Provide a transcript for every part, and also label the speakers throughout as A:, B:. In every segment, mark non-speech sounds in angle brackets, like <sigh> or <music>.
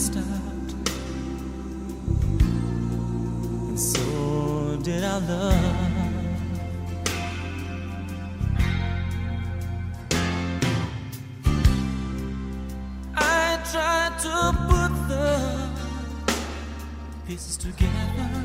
A: stopped. And so did our love. I tried to put the pieces together.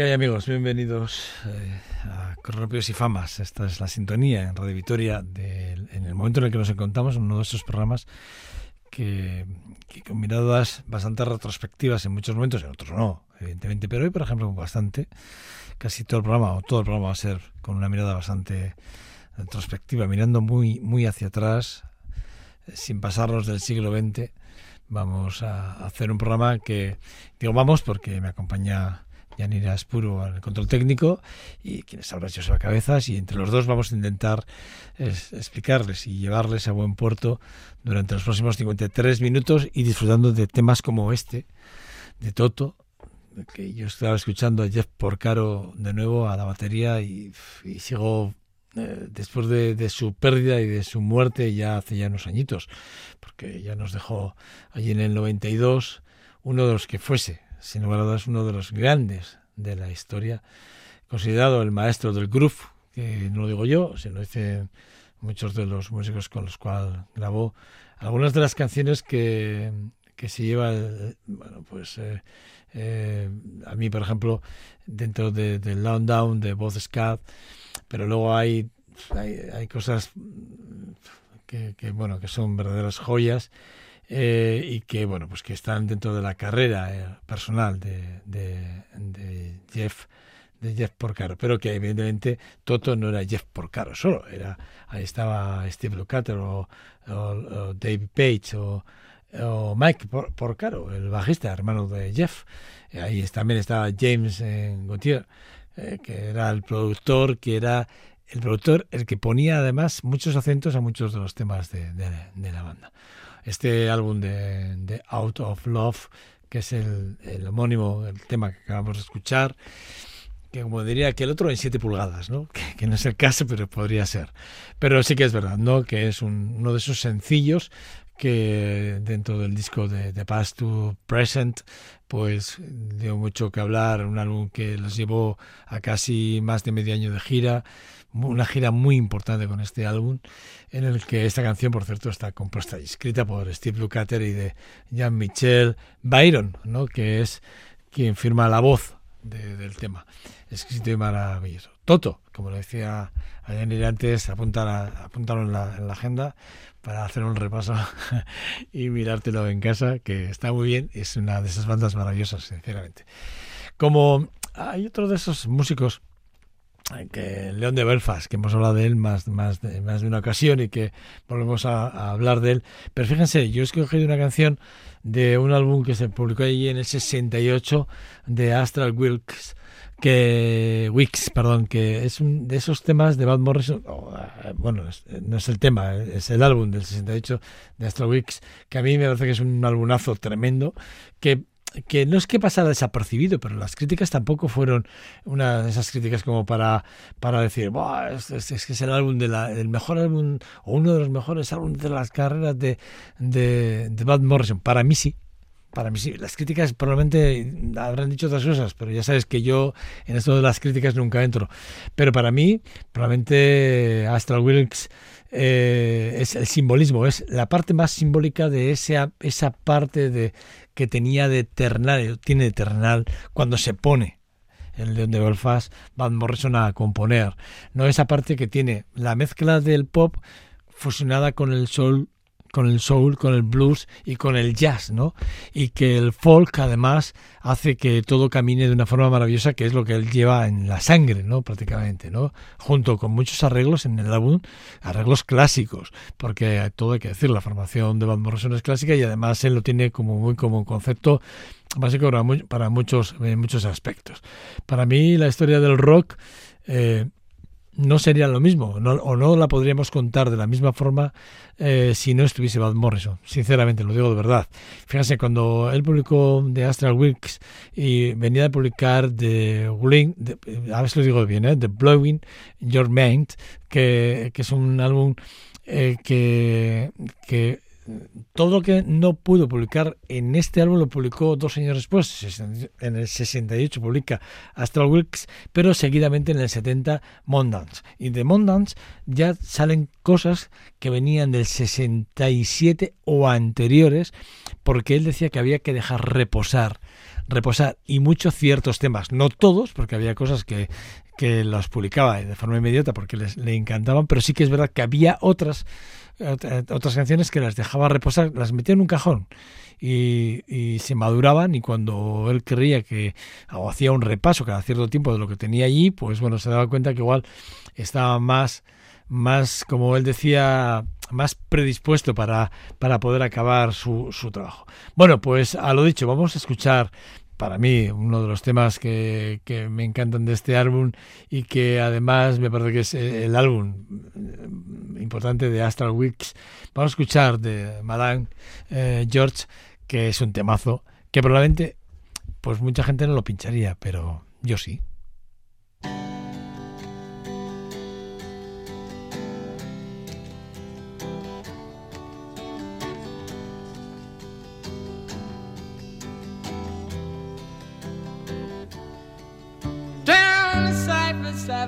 B: ¿Qué hay amigos? Bienvenidos eh, a Cronopios y Famas. Esta es la sintonía en Radio Vitoria del- en el momento en el que nos encontramos, en uno de esos programas que, que con miradas bastante retrospectivas en muchos momentos, en otros no, evidentemente, pero hoy, por ejemplo, bastante, casi todo el programa, o todo el programa va a ser con una mirada bastante retrospectiva, mirando muy, muy hacia atrás, eh, sin pasarnos del siglo XX. Vamos a hacer un programa que, digo vamos porque me acompaña Yanira Espuro al control técnico y quienes habla Joseba Cabezas y entre los dos vamos a intentar es, explicarles y llevarles a buen puerto durante los próximos 53 minutos y disfrutando de temas como este de Toto que yo estaba escuchando a Jeff Porcaro de nuevo a la batería y, y sigo eh, después de, de su pérdida y de su muerte ya hace ya unos añitos porque ya nos dejó allí en el 92 uno de los que fuese sin lugar a dudas uno de los grandes de la historia, considerado el maestro del groove, que no lo digo yo, se lo dicen muchos de los músicos con los cuales grabó algunas de las canciones que, que se lleva, bueno, pues eh, eh, a mí, por ejemplo, dentro de, de Down Down, de Boz Scott, pero luego hay, hay, hay cosas que, que, bueno, que son verdaderas joyas eh, y que bueno pues que están dentro de la carrera eh, personal de, de, Jeff de Jeff Porcaro. Pero que evidentemente Toto no era Jeff Porcaro solo era ahí estaba Steve Lukather o, o, David Page o, o Mike Por Porcaro el bajista hermano de Jeff. Eh, ahí también estaba James eh, Gauthier que era el productor que era el productor el que ponía además muchos acentos a muchos de los temas de, de la banda este álbum de, de, Out of Love, que es el, el, homónimo del tema que acabamos de escuchar, que como diría que el otro en 7 pulgadas, ¿no? Que, que, no es el caso, pero podría ser. Pero sí que es verdad, ¿no? Que es un, uno de esos sencillos que dentro del disco de, de Past to Present pues dio mucho que hablar, un álbum que los llevó a casi más de medio año de gira, una gira muy importante con este álbum, en el que esta canción, por cierto, está compuesta y escrita por Steve Lukather y de Jean-Michel Byron, ¿no? que es quien firma la voz de, del tema. Escrito y maravilloso. Toto, como lo decía ayer antes, apuntar apúntalo en la, en la agenda para hacer un repaso <laughs> y mirártelo en casa, que está muy bien, es una de esas bandas maravillosas, sinceramente. Como hay otro de esos músicos que León de Belfast, que hemos hablado de él más, más, de, más de una ocasión y que volvemos a, hablar de él. Pero fíjense, yo he escogido una canción de un álbum que se publicó allí en el 68 de Astral Wilkes, que Wicks, perdón, que es un de esos temas de Van Morrison, oh, bueno, es, no es el tema, es el álbum del 68 de Astral Wicks, que a mí me parece que es un álbumazo tremendo, que que no es que pasara desapercibido, pero las críticas tampoco fueron una de esas críticas como para, para decir, es, que es el álbum de la, el mejor álbum o uno de los mejores álbumes de las carreras de, de, Van Morrison. Para mí sí, para mí sí. Las críticas probablemente habrán dicho otras cosas, pero ya sabes que yo en esto de las críticas nunca entro. Pero para mí, probablemente Astral Wilkes eh, es el simbolismo, es la parte más simbólica de esa, esa parte de que tenía de Eternal, tiene de Eternal cuando se pone el León de Belfast, Van Morrison a componer. No esa parte que tiene la mezcla del pop fusionada con el soul con el soul, con el blues y con el jazz, ¿no? Y que el folk además hace que todo camine de una forma maravillosa, que es lo que él lleva en la sangre, ¿no? Prácticamente, ¿no? Junto con muchos arreglos en el álbum, arreglos clásicos, porque todo hay que decir, la formación de Van Morrison es clásica y además él lo tiene como muy como un concepto básico para, muchos, en muchos aspectos. Para mí la historia del rock eh, no sería lo mismo, no- o no la podríamos contar de la misma forma eh, si no estuviese Van Morrison. Sinceramente, lo digo de verdad. Fíjense, cuando él publicó The Astral Weeks y venía de publicar The Blowing, the- a ver lo digo bien, ¿eh? The Blowing Your Mind, que, que es un álbum eh, que, que todo lo que no pudo publicar en este álbum lo publicó dos años después. En el 68 publica Astral Weeks, pero seguidamente en el 70 Mondance. Y de Mondance ya salen cosas que venían del 67 o anteriores, porque él decía que había que dejar reposar reposar y muchos ciertos temas, no todos, porque había cosas que, que los publicaba de forma inmediata porque les, le encantaban, pero sí que es verdad que había otras ot- otras canciones que las dejaba reposar, las metía en un cajón y, y se maduraban y cuando él creía que o hacía un repaso cada cierto tiempo de lo que tenía allí, pues bueno, se daba cuenta que igual estaba más más, como él decía, más predispuesto para, para poder acabar su, su trabajo. Bueno, pues a lo dicho, vamos a escuchar para mí uno de los temas que, que me encantan de este álbum y que además me parece que es el álbum eh, importante de Astral Weeks. Vamos a escuchar de Madame eh, George, que es un temazo, que probablemente pues mucha gente no lo pincharía, pero yo sí.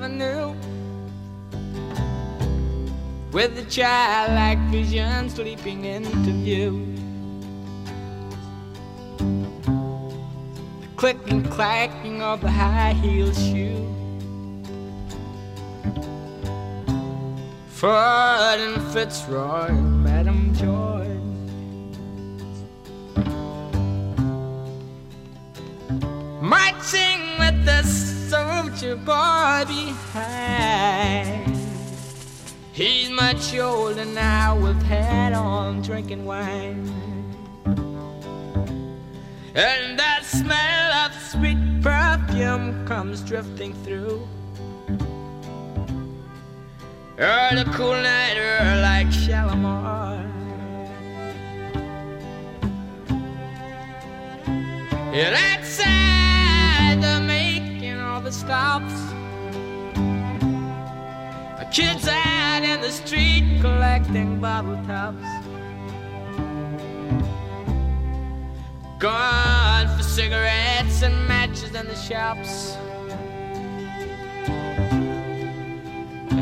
C: Avenue with a childlike vision sleeping into view. The click and clacking of the high heel shoe. Ford and Fitzroy, Madam Joy. marching with the soldier boy behind. He's much older now with hat on, drinking wine. And that smell of sweet perfume comes drifting through. Oh, the cool night air like Shalimar. And outside the all the stops. A kids out in the street collecting bottle tops. Gone for cigarettes and matches in the shops.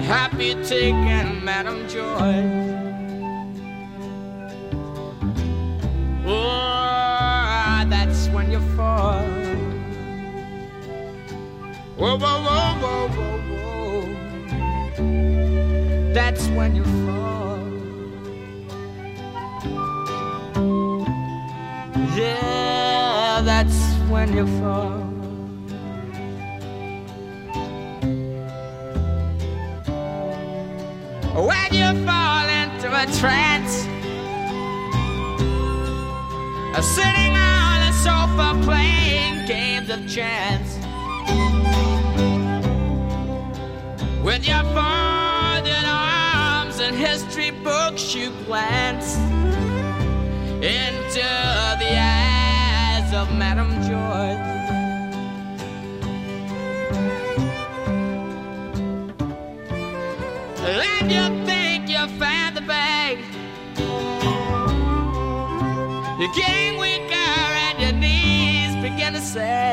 C: Happy taking Madam Joy. Whoa, whoa, whoa, whoa, whoa. That's when you fall. Yeah, that's when you fall. When you fall into a trance. Sitting on a sofa playing games of chance With your folded arms and history books you glance Into the eyes of Madame George And you think you found the bag You're weaker and your knees begin to sag.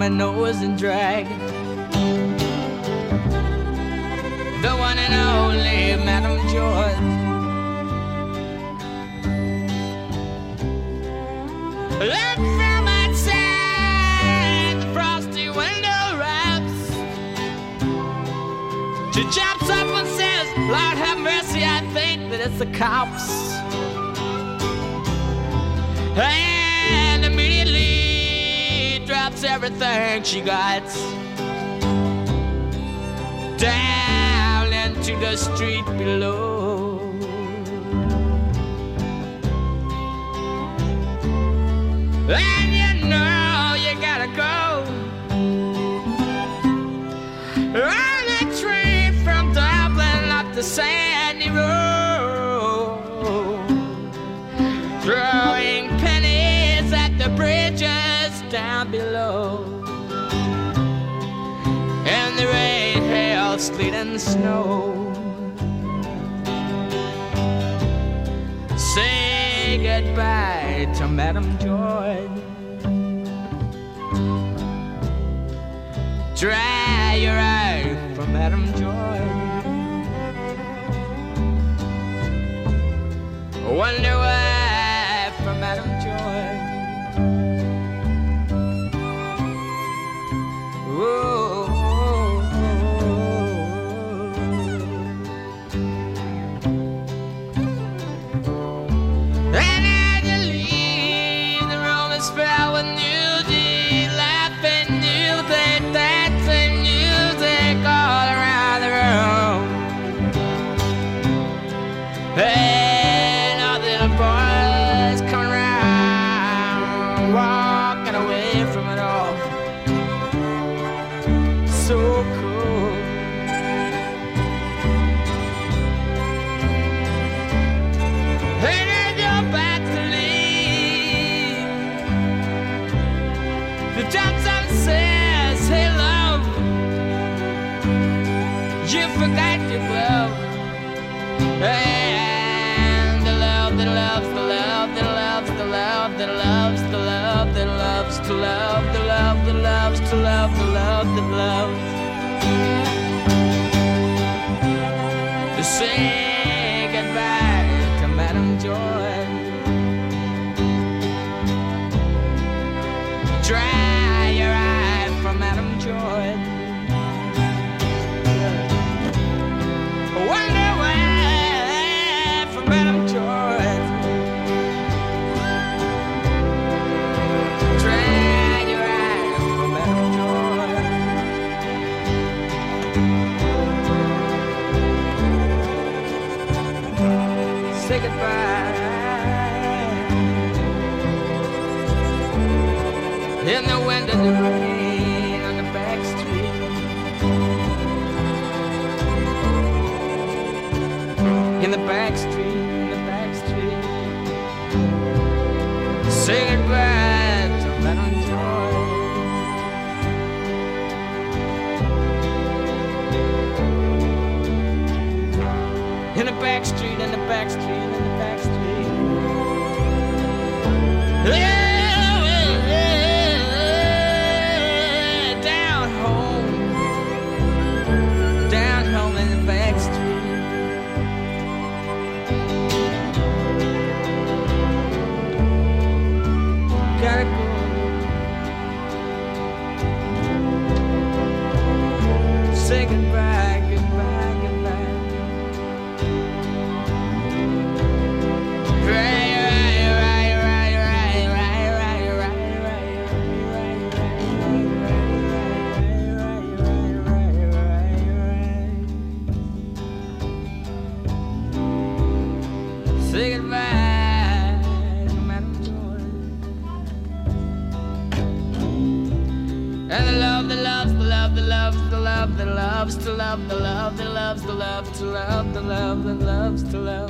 C: Playing dominoes and drag. The one and only Madame George. Look from outside frosty window wraps. She jumps up and says, Lord have mercy, I think that it's the cops. Immediately drops everything she got down into the street below. And you know snow. Say goodbye to Madam Joy. Dry your eyes for Madam Joy. Wonder what. to love, the love that loves to love.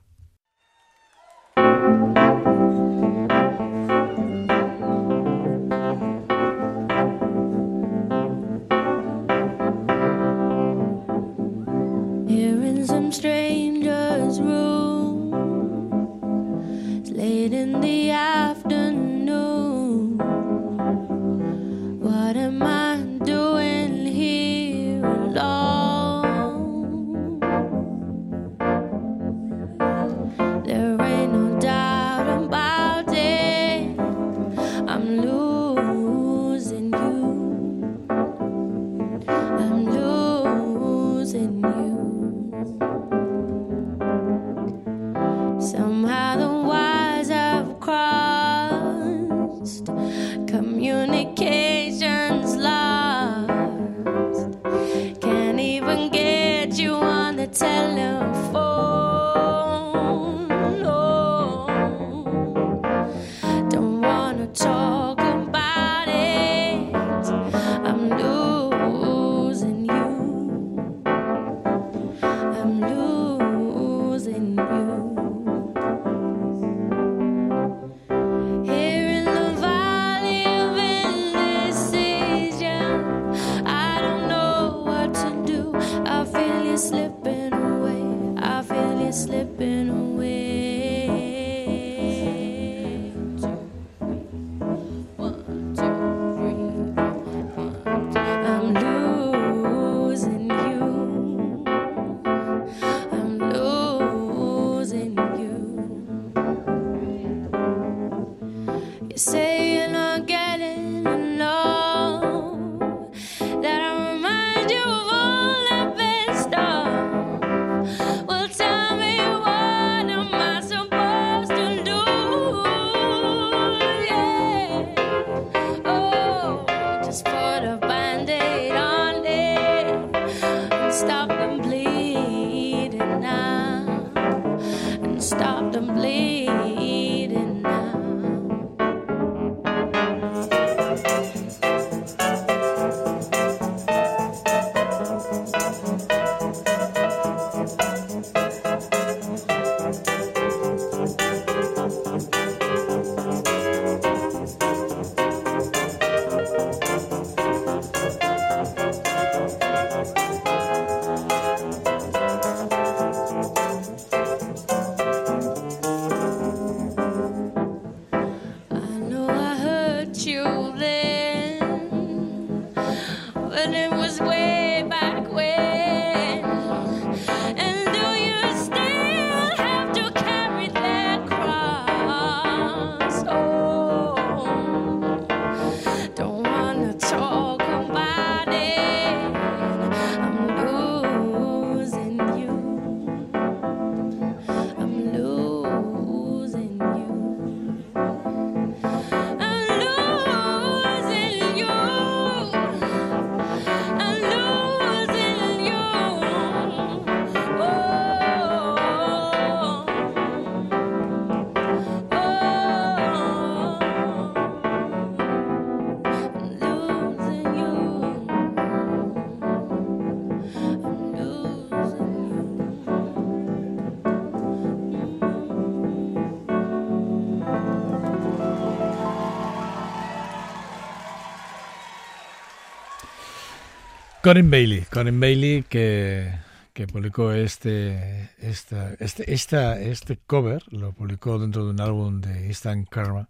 B: Corin Bailey, Corin Bailey que, que publicó este, esta, este, esta, este cover, lo publicó dentro de un álbum de Instant Karma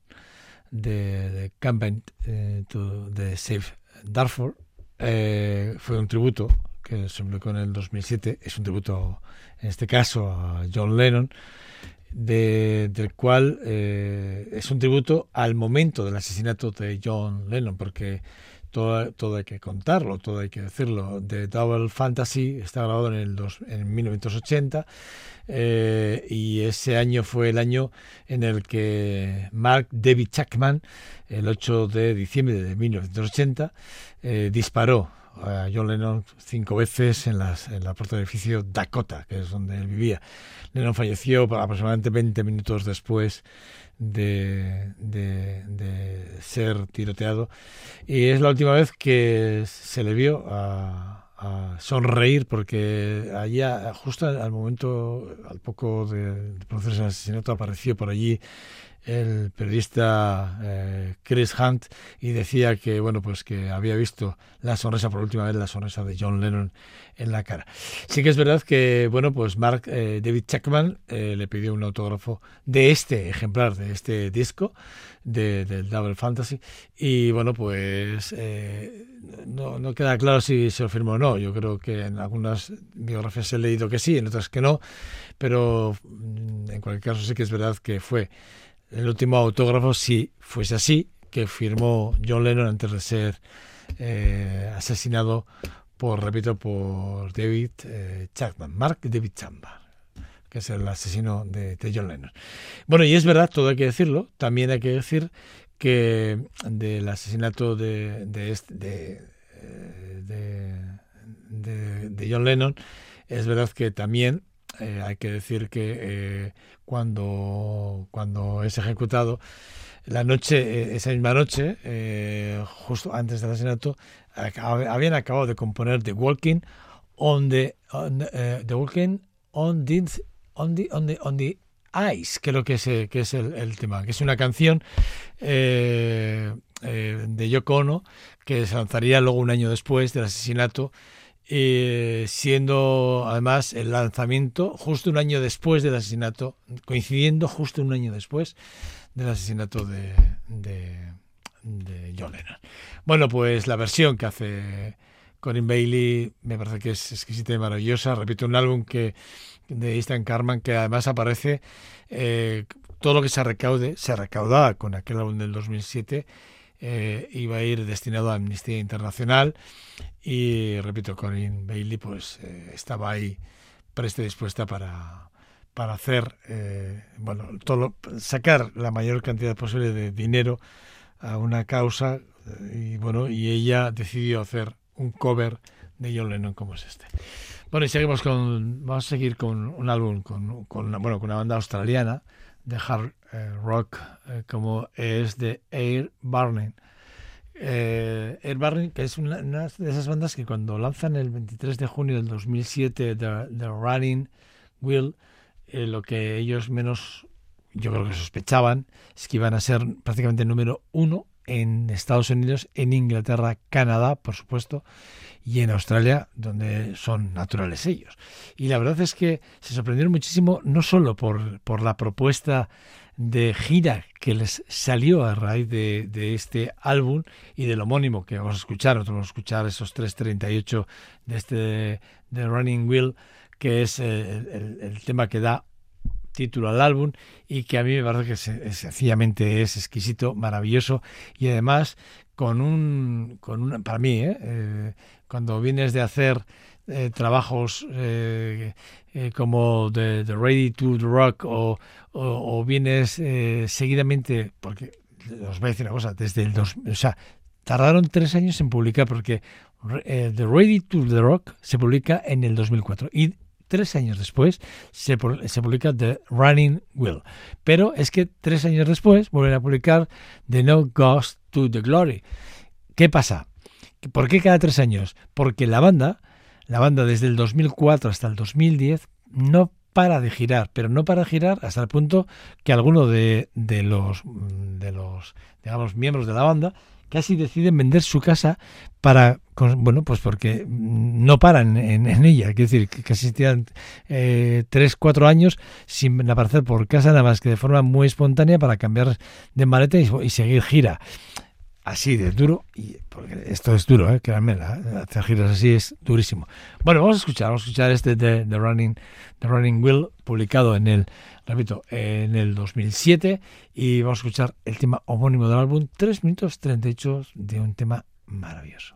B: de, de Campaign eh, to, de Save Darfur. Eh, fue un tributo que se publicó en el 2007, es un tributo en este caso a John Lennon, de, del cual eh, es un tributo al momento del asesinato de John Lennon, porque todo, todo hay que contarlo, todo hay que decirlo. The Double Fantasy está grabado en, el dos- en 1980 eh, y ese año fue el año en el que Mark David Chapman, el 8 de diciembre de 1980, eh, disparó a John Lennon cinco veces en, las, en la puerta del edificio Dakota, que es donde él vivía. Lennon falleció aproximadamente 20 minutos después de, de- ser tiroteado. Y es la última vez que se le vio a, sonreír porque allá justo al al momento al poco de, de producirse el asesinato apareció por allí el periodista eh, Chris Hunt y decía que bueno pues que había visto la sonrisa por última vez la sonrisa de John Lennon en la cara. Sí que es verdad que bueno pues Mark eh, David Chapman eh, le pidió un autógrafo de este ejemplar de este disco de, del Double Fantasy y bueno pues eh, no, no queda claro si se lo firmó o no. Yo creo que en algunas biografías he leído que sí en otras que no pero mm, en cualquier caso sí que es verdad que fue el último autógrafo, si fuese así, que firmó John Lennon antes de ser eh, asesinado por, repito, por David eh, Chapman, Mark David Chapman, que es el asesino de, John Lennon. Bueno, y es verdad, todo hay que decirlo, también hay que decir que del asesinato de, de, este- de- de John Lennon, es verdad que también eh, hay que decir que eh, cuando, cuando es ejecutado, la noche, eh, esa misma noche, justo antes del asesinato, habían acabado de componer The Walking on the, on, the Walking on the, on the, on the, on the Ice, que es, eh, que es el, tema, que es una canción de Yoko Ono que se lanzaría luego un año después del asesinato eh, siendo además el lanzamiento justo un año después del asesinato, coincidiendo justo un año después del asesinato de, de, de John Lennon. Bueno, pues la versión que hace Corinne Bailey me parece que es exquisita y maravillosa. Repito, un álbum que de Easton Carman que además aparece eh, todo lo que se recaude, se recaudaba con aquel álbum del 2007 eh, iba a ir destinado a Amnistía Internacional y repito, Corinne Bailey pues eh, estaba ahí presta y dispuesta para, para hacer, eh, bueno, sacar la mayor cantidad posible de dinero a una causa eh, y bueno, y ella decidió hacer un cover de John Lennon como es este. Bueno, y seguimos con, vamos a seguir con un álbum con, bueno, con una banda australiana de hard eh, rock eh, como es de Air Burning. Eh, Air Burning, que es una, de esas bandas que cuando lanzan el 23 de junio del 2007 The, The Running Wheel, lo que ellos menos, yo creo que sospechaban, es que iban a ser prácticamente número uno en Estados Unidos, en Inglaterra, Canadá, por supuesto, y en Australia, donde son naturales ellos. Y la verdad es que se sorprendieron muchísimo, no solo por, por la propuesta de gira que les salió a raíz de, de este álbum y del homónimo que vamos a escuchar, nosotros vamos a escuchar esos 3.38 de este de Running Wheel, que es eh, el, tema que da título al álbum y que a mí me parece que se- sencillamente es exquisito, maravilloso y además con un, con una, para mí, ¿eh? Eh, cuando vienes de hacer eh, trabajos eh, eh, como The, Ready to the Rock o, o, o vienes seguidamente, porque os voy a decir una cosa, desde el dos, o sea, tardaron tres años en publicar porque The Ready to the Rock se publica en el 2004 y tres años después se, se publica The Running Wheel. Pero es que tres años después vuelven a publicar The No Ghost to the Glory. ¿Qué pasa? ¿Por qué cada tres años? Porque la banda, la banda desde el 2004 hasta el 2010 no para de girar, pero no para girar hasta el punto que algunos de, de los de los digamos miembros de la banda casi deciden vender su casa para bueno pues porque no paran en, en ella quiero decir que casi tiran eh, tres cuatro años sin aparecer por casa nada más que de forma muy espontánea para cambiar de maleta y seguir gira así de duro y porque esto es duro, ¿eh? créanme, hacer giras así es durísimo. Bueno, vamos a escuchar, vamos a escuchar este de The Running, The Running Wheel, publicado en el, repito, en el 2007 y vamos a escuchar el tema homónimo del álbum, 3 minutos 38 de un tema
A: maravilloso.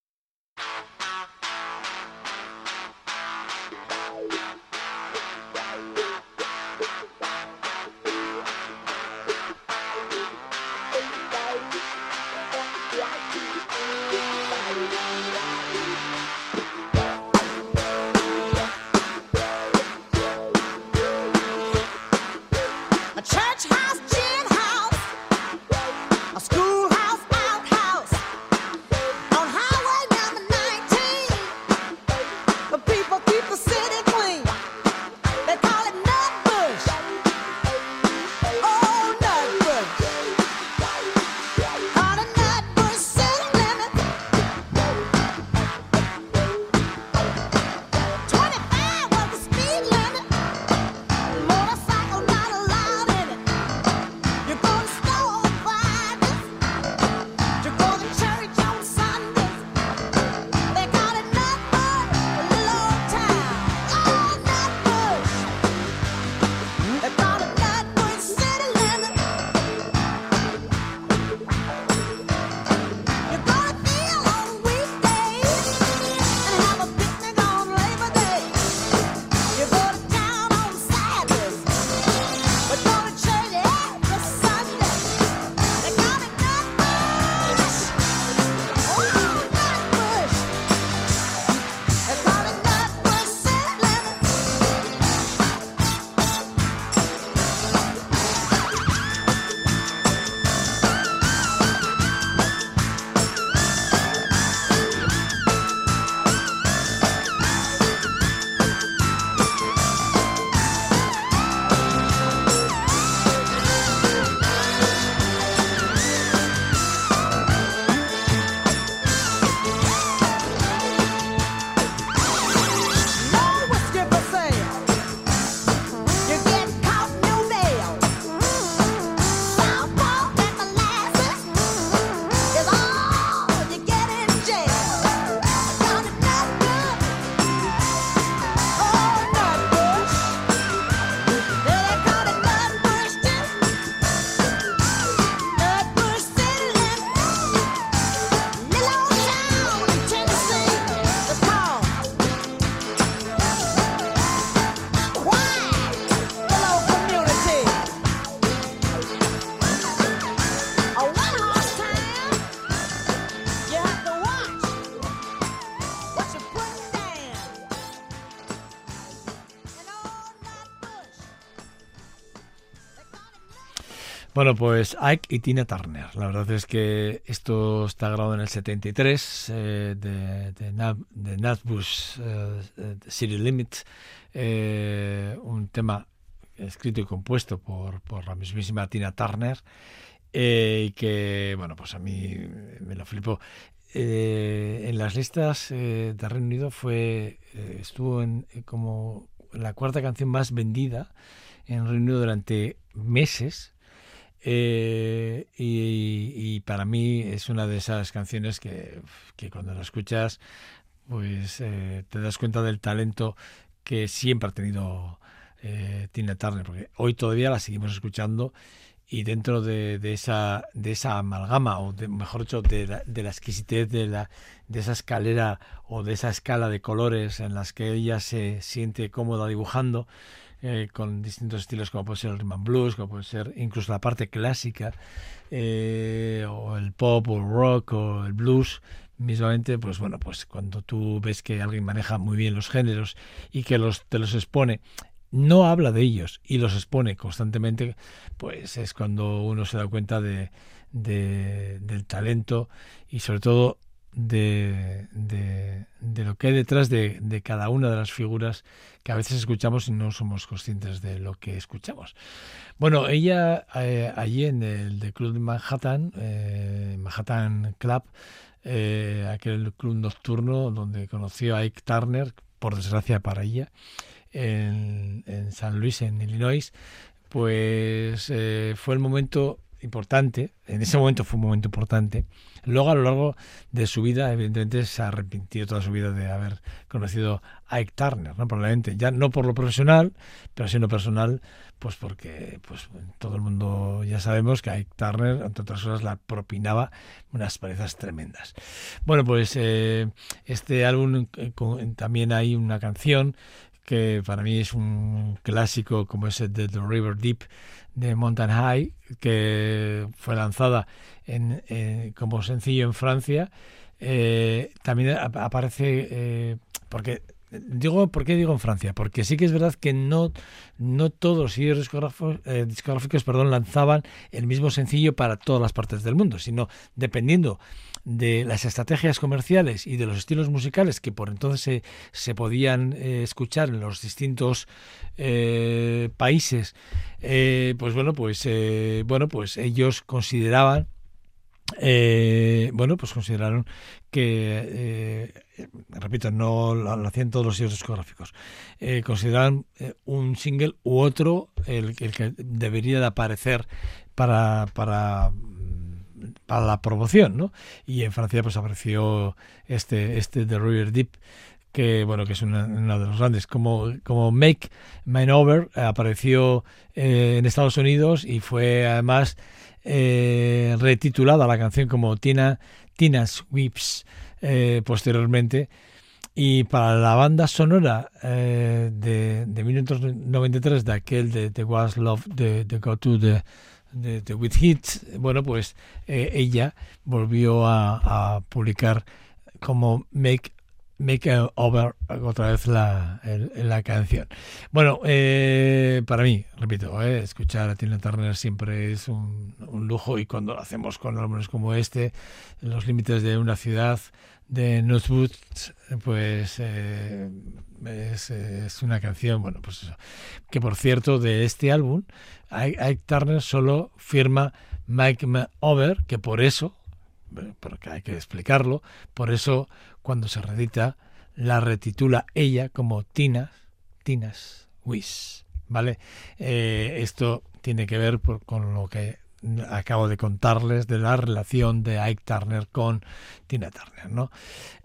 B: Bueno, pues Ike y Tina Turner. La verdad es que esto está grabado en el 73 eh, de, de, de Natbush eh, eh, City Limits, eh, un tema escrito y compuesto por, la mismísima Tina Turner eh, y que, bueno, pues a mí me lo flipó. Eh, en las listas de Reino Unido fue estuvo en como la cuarta canción más vendida en Reino Unido durante meses eh, y, y para mí es una de esas canciones que, que cuando la escuchas pues eh, te das cuenta del talento que siempre ha tenido eh, Tina Turner porque hoy todavía la seguimos escuchando y dentro de, de esa de esa amalgama o de, mejor dicho de la, de la exquisitez de la de esa escalera o de esa escala de colores en las que ella se siente cómoda dibujando eh, con distintos estilos como puede ser el rhythm blues, como puede ser incluso la parte clásica, eh, o el pop, o el rock, o el blues, mismamente, pues bueno, pues cuando tú ves que alguien maneja muy bien los géneros y que los, te los expone, no habla de ellos y los expone constantemente, pues es cuando uno se da cuenta de- del talento y sobre todo de, de- lo que hay detrás de, de cada una de las figuras que a veces escuchamos y no somos conscientes de lo que escuchamos. Bueno, ella eh, allí en el de Club de Manhattan, eh, Manhattan Club, eh, aquel club nocturno donde conoció a Ike Turner, por desgracia para ella, en, en San Luis, en Illinois, pues fue el momento importante, en ese momento fue un momento importante. Luego a lo largo de su vida, evidentemente se arrepintió toda su vida de haber conocido a Ike Turner, ¿no? probablemente, ya no por lo profesional, pero lo personal, pues porque pues todo el mundo ya sabemos que Ike Turner, entre otras cosas, la propinaba unas parejas tremendas. Bueno, pues eh, este álbum eh, también hay una canción que para mí es un clásico como ese de The River Deep de Mountain High, que fue lanzada en, como sencillo en Francia. Eh, también ap- aparece, eh, porque digo, ¿por qué digo en Francia? Porque sí que es verdad que no, no todos los sellos discográficos, eh, discográficos perdón, lanzaban el mismo sencillo para todas las partes del mundo, sino dependiendo de las estrategias comerciales y de los estilos musicales que por entonces se, se podían eh, escuchar en los distintos eh, países, eh, pues bueno, pues eh, bueno, pues ellos consideraban eh, bueno, pues consideraron que, eh, repito, no lo, hacían todos los sellos discográficos, eh, consideraban eh, un single u otro el, el que debería de aparecer para, para, mm, para la promoción, ¿no? Y en Francia pues apareció este, este The River Deep, que bueno que es una, de los grandes como como Make Mine Over apareció eh, en Estados Unidos y fue además eh, retitulada la canción como Tina Tina's Whips eh, posteriormente. Y para la banda sonora eh, de, de 1993 de aquel de The Was Love de, de Go To The de, With Hits, bueno, pues ella volvió a, a publicar como Make Make Over otra vez la, el- la canción. Bueno, eh, para mí, repito, eh, escuchar a Tina Turner siempre es un, un lujo y cuando lo hacemos con álbumes como este, en los límites de una ciudad de Northwood, pues eh, es, una canción, bueno, pues eso. Que por cierto, de este álbum, Ike Turner solo firma Mike Over, que por eso, porque hay que explicarlo, por eso cuando se reedita la retitula ella como Tinas, Tinas Wish, ¿vale? Eh, esto tiene que ver con lo que acabo de contarles de la relación de Ike Turner con Tina Turner, ¿no?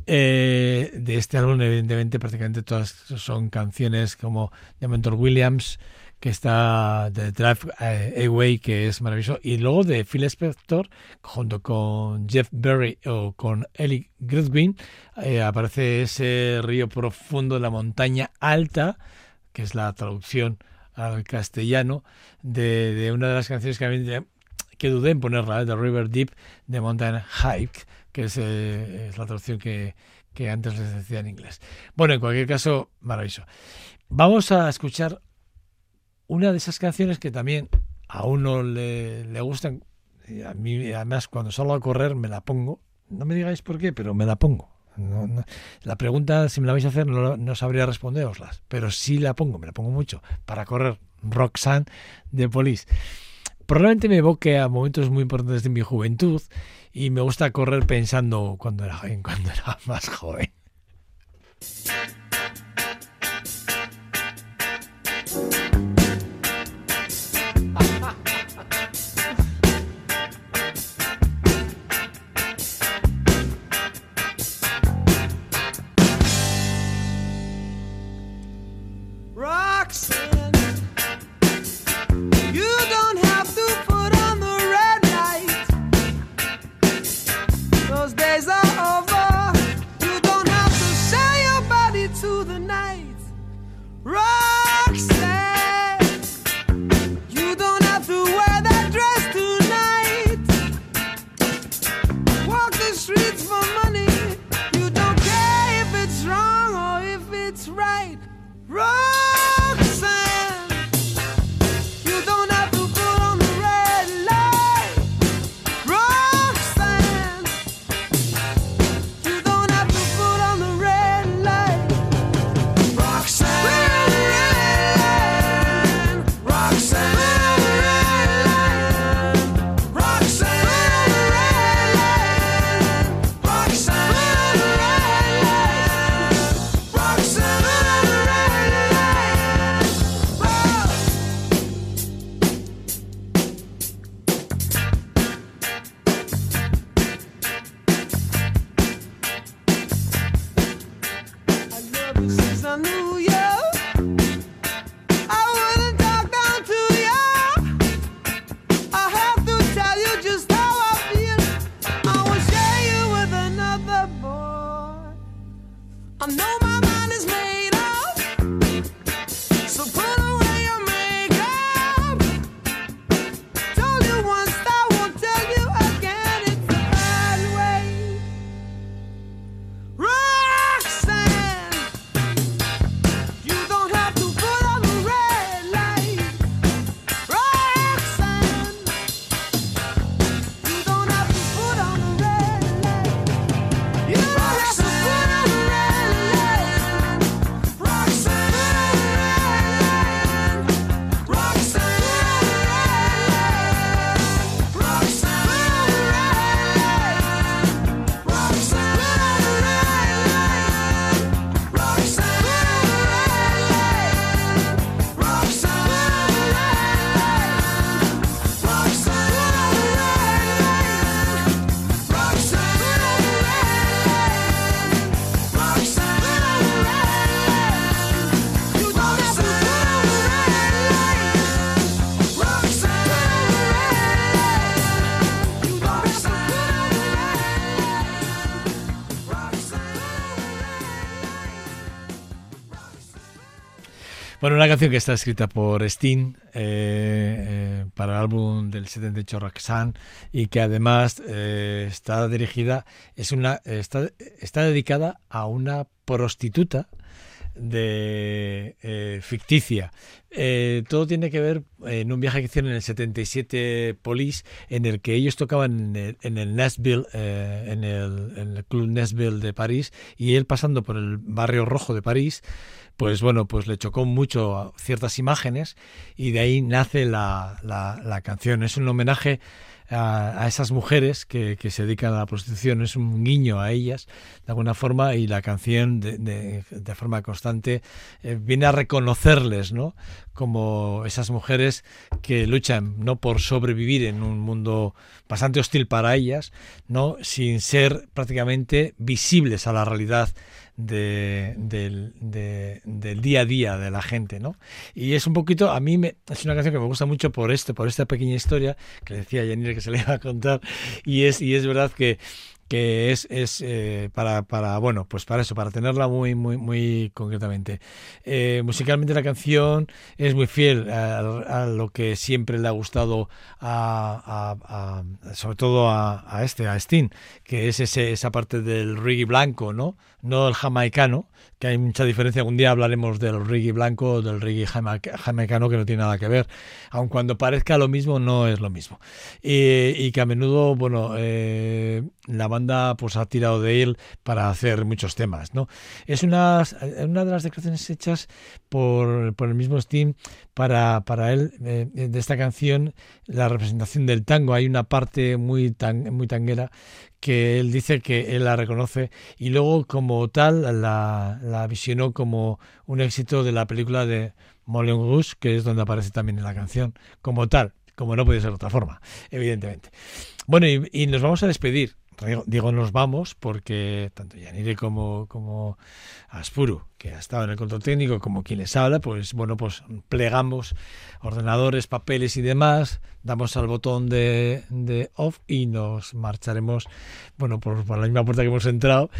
B: Eh, de este álbum, evidentemente, prácticamente todas son canciones como de Mentor Williams, que está de Drive eh, Away, que es maravilloso, y luego de Phil Spector, junto con Jeff Berry o con Ellie Goodwin, eh, aparece ese río profundo de la montaña alta, que es la traducción al castellano de, de una de las canciones que a mí que dudé en ponerla, ¿eh? The River Deep de Mountain Hike, que es, es la traducción que, que antes les decía en inglés. Bueno, en cualquier caso, maravilloso. Vamos a escuchar una de esas canciones que también a uno le, le gustan. A mí, además, cuando salgo a correr me la pongo. No me digáis por qué, pero me la pongo. La pregunta, si me la vais a hacer, no, no sabría responderoslas, pero sí la pongo, me la pongo mucho para correr. Roxanne de Police. Probablemente me evoque a momentos muy importantes de mi juventud y me gusta correr pensando cuando era joven, <laughs> cuando era más joven. Una canción que está escrita por Sting eh, eh, para el álbum del 78 Roxanne y que además eh, está dirigida, es una, está, está dedicada a una prostituta de eh, ficticia. Eh, todo tiene que ver en un viaje que hicieron en el 77 Police, en el que ellos tocaban en el, en el Nashville, eh, en, el, en el club Nashville de París, y él pasando por el barrio rojo de París, pues bueno, pues le chocó mucho a ciertas imágenes y de ahí nace la, la, canción. Es un homenaje a, a esas mujeres que, que, se dedican a la prostitución, es un guiño a ellas de alguna forma y la canción de, de, de forma constante eh, viene a reconocerles, ¿no? Como esas mujeres que luchan no por sobrevivir en un mundo bastante hostil para ellas, no sin ser prácticamente visibles a la realidad de, del, de, del día a día de la gente, ¿no? Y es un poquito, a mí me, es una canción que me gusta mucho por esto, por esta pequeña historia que decía Yanire que se le iba a contar, y es, y es verdad que que es, es eh, para, para, bueno, pues para eso, para tenerla muy, muy, muy concretamente. Eh, musicalmente la canción es muy fiel a, lo que siempre le ha gustado a, sobre todo a, este, a Sting, que es ese, esa parte del reggae blanco, ¿no? No el jamaicano, que hay mucha diferencia. Un día hablaremos del reggae blanco o del jama- jamaicano que no tiene nada que ver, aun cuando parezca lo mismo, no es lo mismo. Y, y que a menudo, bueno, eh, la banda pues ha tirado de él para hacer muchos temas, ¿no? Es una, una de las declaraciones hechas por, por el mismo Steam para, para él eh, de esta canción, la representación del tango. Hay una parte muy, tan, muy tanguera que él dice que él la reconoce y luego como tal la, la visionó como un éxito de la película de Moulin Rouge, que es donde aparece también en la canción, como tal, como no puede ser de otra forma, evidentemente. Bueno, y, y nos vamos a despedir. Digo- nos vamos porque tanto Yanire como, como Aspuru, que ha estado en el control técnico, como quien les habla, pues bueno, pues plegamos ordenadores, papeles y demás, damos al botón de, de off y nos marcharemos, bueno, por, por la misma puerta que hemos entrado,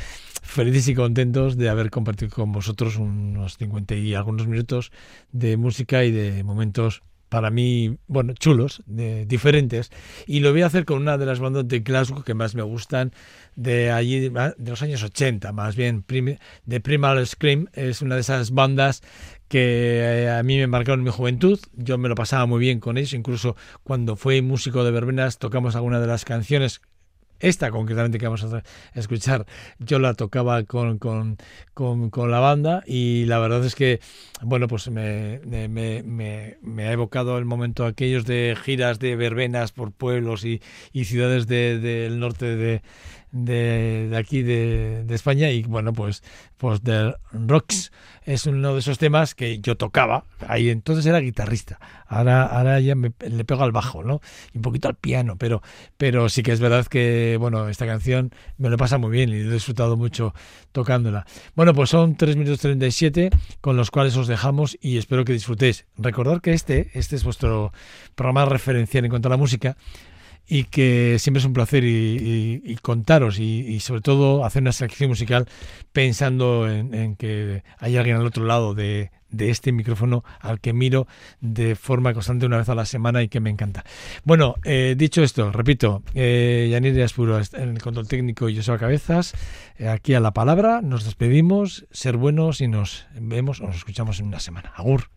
B: felices y contentos de haber compartido con vosotros unos 50 y algunos minutos de música y de momentos para mí, bueno, chulos, de, diferentes. Y lo voy a hacer con una de las bandas de Glasgow que más me gustan, de allí, de los años 80, más bien, de Primal Scream. Es una de esas bandas que eh, a mí me marcaron mi juventud. Yo me lo pasaba muy bien con ellos. Incluso cuando fui músico de verbenas, tocamos alguna de las canciones esta concretamente que vamos a escuchar, yo la tocaba con, con, con, la banda y la verdad es que, bueno, pues me, me, me, me- ha evocado el momento aquellos de giras de verbenas por pueblos y, y ciudades de- del norte de, de, aquí de, España y bueno, pues, pues The Rocks es uno de esos temas que yo tocaba, ahí entonces era guitarrista, ahora, ahora ya le pego al bajo, ¿no? Y un poquito al piano, pero, pero sí que es verdad que, bueno, esta canción me lo pasa muy bien y he disfrutado mucho tocándola. Bueno, pues son 3 minutos 37 con los cuales os dejamos y espero que disfrutéis. Recordad que este, este es vuestro programa referencial en cuanto a la música y que siempre es un placer y, contaros y, sobre todo hacer una selección musical pensando en, en que hay alguien al otro lado de, este micrófono al que miro de forma constante una vez a la semana y que me encanta. Bueno, eh, dicho esto, repito, eh, Yanir Aspuro en el control técnico y soy Cabezas, eh, aquí a la palabra, nos despedimos, ser buenos y nos vemos o nos escuchamos en una semana. Agur.